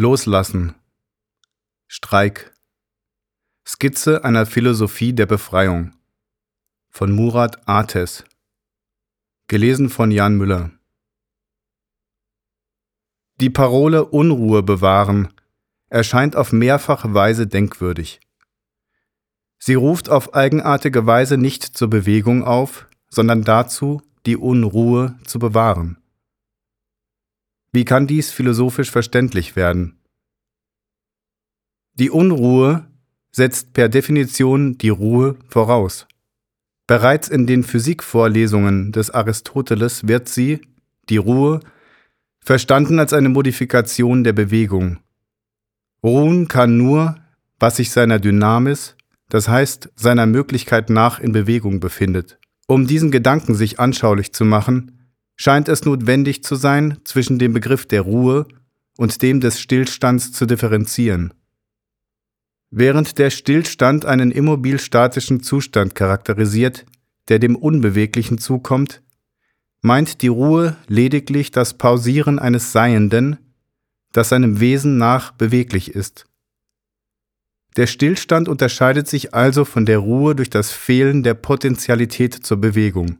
Loslassen. Streik. Skizze einer Philosophie der Befreiung. Von Murat Ates. Gelesen von Jan Müller. Die Parole Unruhe bewahren erscheint auf mehrfache Weise denkwürdig. Sie ruft auf eigenartige Weise nicht zur Bewegung auf, sondern dazu, die Unruhe zu bewahren. Wie kann dies philosophisch verständlich werden? Die Unruhe setzt per Definition die Ruhe voraus. Bereits in den Physikvorlesungen des Aristoteles wird sie, die Ruhe, verstanden als eine Modifikation der Bewegung. Ruhen kann nur, was sich seiner Dynamis, das heißt seiner Möglichkeit nach in Bewegung befindet. Um diesen Gedanken sich anschaulich zu machen, scheint es notwendig zu sein, zwischen dem Begriff der Ruhe und dem des Stillstands zu differenzieren. Während der Stillstand einen immobil-statischen Zustand charakterisiert, der dem Unbeweglichen zukommt, meint die Ruhe lediglich das Pausieren eines Seienden, das seinem Wesen nach beweglich ist. Der Stillstand unterscheidet sich also von der Ruhe durch das Fehlen der Potentialität zur Bewegung.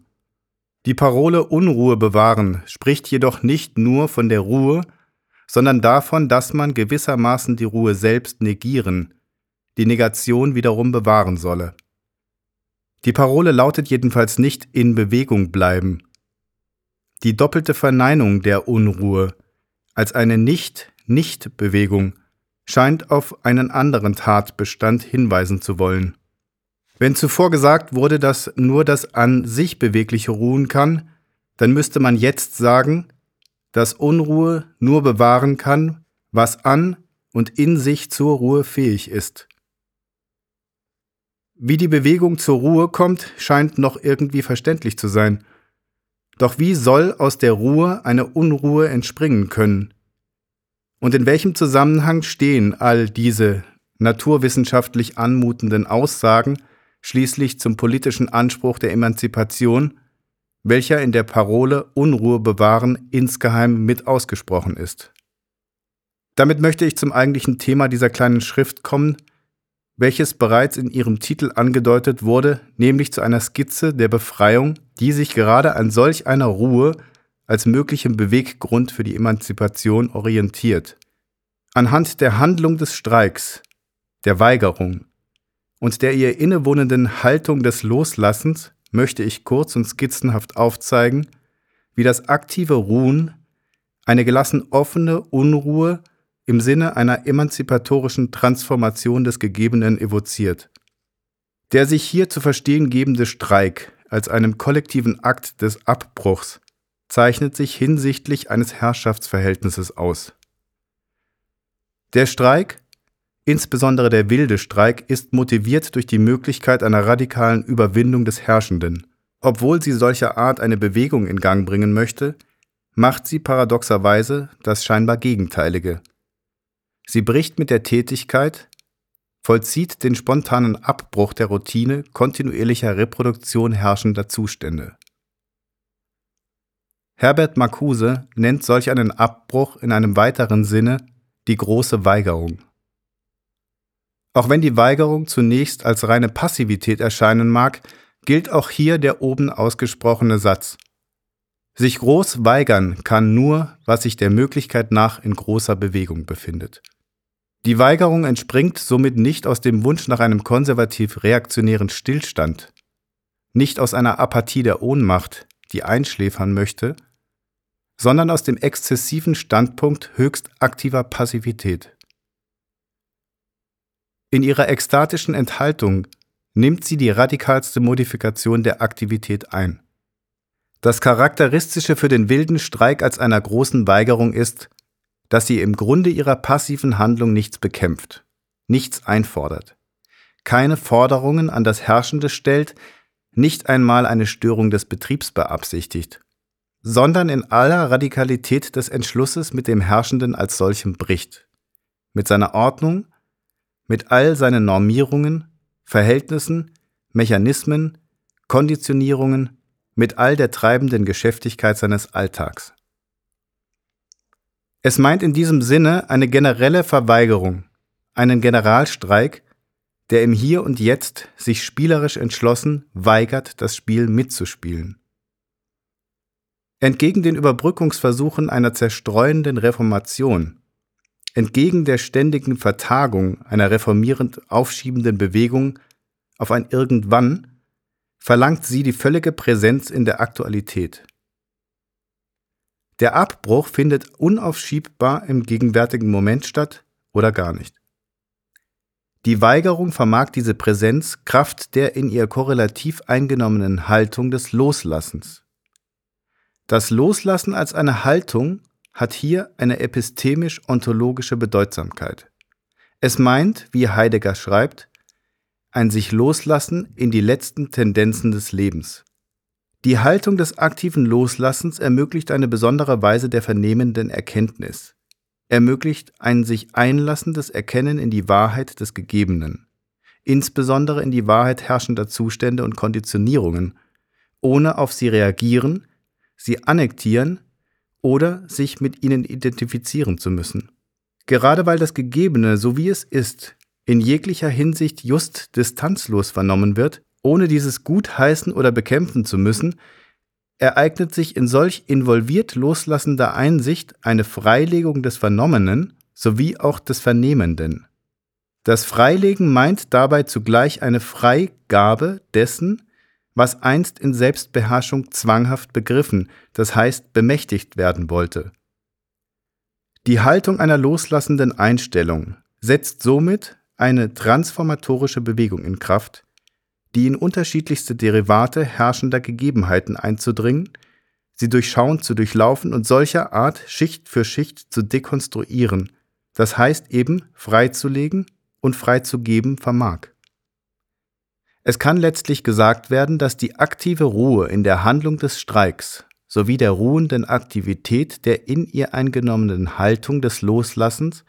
Die Parole Unruhe bewahren spricht jedoch nicht nur von der Ruhe, sondern davon, dass man gewissermaßen die Ruhe selbst negieren, die Negation wiederum bewahren solle. Die Parole lautet jedenfalls nicht in Bewegung bleiben. Die doppelte Verneinung der Unruhe als eine Nicht-Nicht-Bewegung scheint auf einen anderen Tatbestand hinweisen zu wollen. Wenn zuvor gesagt wurde, dass nur das an sich Bewegliche ruhen kann, dann müsste man jetzt sagen, dass Unruhe nur bewahren kann, was an und in sich zur Ruhe fähig ist. Wie die Bewegung zur Ruhe kommt, scheint noch irgendwie verständlich zu sein. Doch wie soll aus der Ruhe eine Unruhe entspringen können? Und in welchem Zusammenhang stehen all diese naturwissenschaftlich anmutenden Aussagen schließlich zum politischen Anspruch der Emanzipation, welcher in der Parole Unruhe bewahren insgeheim mit ausgesprochen ist. Damit möchte ich zum eigentlichen Thema dieser kleinen Schrift kommen, welches bereits in ihrem Titel angedeutet wurde, nämlich zu einer Skizze der Befreiung, die sich gerade an solch einer Ruhe als möglichem Beweggrund für die Emanzipation orientiert. Anhand der Handlung des Streiks, der Weigerung, und der ihr innewohnenden Haltung des Loslassens möchte ich kurz und skizzenhaft aufzeigen, wie das aktive Ruhen eine gelassen offene Unruhe im Sinne einer emanzipatorischen Transformation des Gegebenen evoziert. Der sich hier zu verstehen gebende Streik als einem kollektiven Akt des Abbruchs zeichnet sich hinsichtlich eines Herrschaftsverhältnisses aus. Der Streik Insbesondere der wilde Streik ist motiviert durch die Möglichkeit einer radikalen Überwindung des Herrschenden. Obwohl sie solcher Art eine Bewegung in Gang bringen möchte, macht sie paradoxerweise das scheinbar Gegenteilige. Sie bricht mit der Tätigkeit, vollzieht den spontanen Abbruch der Routine kontinuierlicher Reproduktion herrschender Zustände. Herbert Marcuse nennt solch einen Abbruch in einem weiteren Sinne die große Weigerung. Auch wenn die Weigerung zunächst als reine Passivität erscheinen mag, gilt auch hier der oben ausgesprochene Satz. Sich groß weigern kann nur, was sich der Möglichkeit nach in großer Bewegung befindet. Die Weigerung entspringt somit nicht aus dem Wunsch nach einem konservativ-reaktionären Stillstand, nicht aus einer Apathie der Ohnmacht, die einschläfern möchte, sondern aus dem exzessiven Standpunkt höchst aktiver Passivität. In ihrer ekstatischen Enthaltung nimmt sie die radikalste Modifikation der Aktivität ein. Das Charakteristische für den wilden Streik als einer großen Weigerung ist, dass sie im Grunde ihrer passiven Handlung nichts bekämpft, nichts einfordert, keine Forderungen an das Herrschende stellt, nicht einmal eine Störung des Betriebs beabsichtigt, sondern in aller Radikalität des Entschlusses mit dem Herrschenden als solchem bricht, mit seiner Ordnung, mit all seinen Normierungen, Verhältnissen, Mechanismen, Konditionierungen, mit all der treibenden Geschäftigkeit seines Alltags. Es meint in diesem Sinne eine generelle Verweigerung, einen Generalstreik, der im Hier und Jetzt sich spielerisch entschlossen weigert, das Spiel mitzuspielen. Entgegen den Überbrückungsversuchen einer zerstreuenden Reformation, entgegen der ständigen Vertagung einer reformierend aufschiebenden Bewegung auf ein Irgendwann, verlangt sie die völlige Präsenz in der Aktualität. Der Abbruch findet unaufschiebbar im gegenwärtigen Moment statt oder gar nicht. Die Weigerung vermag diese Präsenz Kraft der in ihr korrelativ eingenommenen Haltung des Loslassens. Das Loslassen als eine Haltung hat hier eine epistemisch-ontologische Bedeutsamkeit. Es meint, wie Heidegger schreibt, ein sich loslassen in die letzten Tendenzen des Lebens. Die Haltung des aktiven Loslassens ermöglicht eine besondere Weise der vernehmenden Erkenntnis, ermöglicht ein sich einlassendes Erkennen in die Wahrheit des Gegebenen, insbesondere in die Wahrheit herrschender Zustände und Konditionierungen, ohne auf sie reagieren, sie annektieren oder sich mit ihnen identifizieren zu müssen. Gerade weil das Gegebene, so wie es ist, in jeglicher Hinsicht just distanzlos vernommen wird, ohne dieses gutheißen oder bekämpfen zu müssen, ereignet sich in solch involviert loslassender Einsicht eine Freilegung des Vernommenen sowie auch des Vernehmenden. Das Freilegen meint dabei zugleich eine Freigabe dessen, was einst in Selbstbeherrschung zwanghaft begriffen, das heißt bemächtigt werden wollte. Die Haltung einer loslassenden Einstellung setzt somit eine transformatorische Bewegung in Kraft, die in unterschiedlichste Derivate herrschender Gegebenheiten einzudringen, sie durchschauend zu durchlaufen und solcher Art Schicht für Schicht zu dekonstruieren, das heißt eben freizulegen und freizugeben vermag. Es kann letztlich gesagt werden, dass die aktive Ruhe in der Handlung des Streiks sowie der ruhenden Aktivität der in ihr eingenommenen Haltung des Loslassens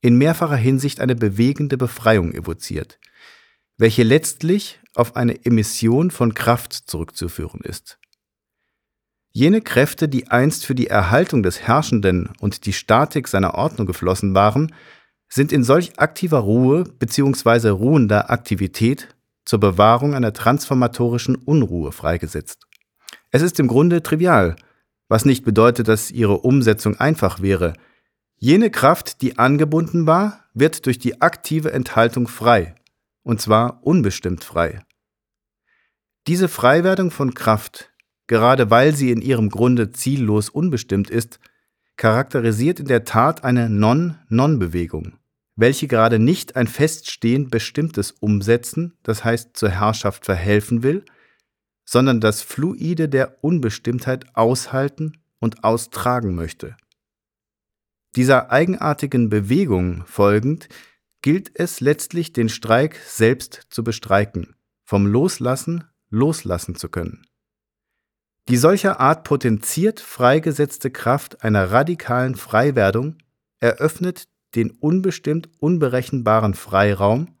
in mehrfacher Hinsicht eine bewegende Befreiung evoziert, welche letztlich auf eine Emission von Kraft zurückzuführen ist. Jene Kräfte, die einst für die Erhaltung des Herrschenden und die Statik seiner Ordnung geflossen waren, sind in solch aktiver Ruhe bzw. ruhender Aktivität zur Bewahrung einer transformatorischen Unruhe freigesetzt. Es ist im Grunde trivial, was nicht bedeutet, dass ihre Umsetzung einfach wäre. Jene Kraft, die angebunden war, wird durch die aktive Enthaltung frei, und zwar unbestimmt frei. Diese Freiwerdung von Kraft, gerade weil sie in ihrem Grunde ziellos unbestimmt ist, charakterisiert in der Tat eine Non-Non-Bewegung welche gerade nicht ein feststehend bestimmtes umsetzen, das heißt zur Herrschaft verhelfen will, sondern das Fluide der Unbestimmtheit aushalten und austragen möchte. Dieser eigenartigen Bewegung folgend gilt es letztlich, den Streik selbst zu bestreiken, vom Loslassen loslassen zu können. Die solcher Art potenziert freigesetzte Kraft einer radikalen Freiwerdung eröffnet den unbestimmt unberechenbaren Freiraum,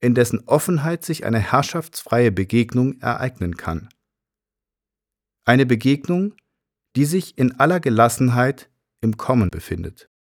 in dessen Offenheit sich eine herrschaftsfreie Begegnung ereignen kann. Eine Begegnung, die sich in aller Gelassenheit im Kommen befindet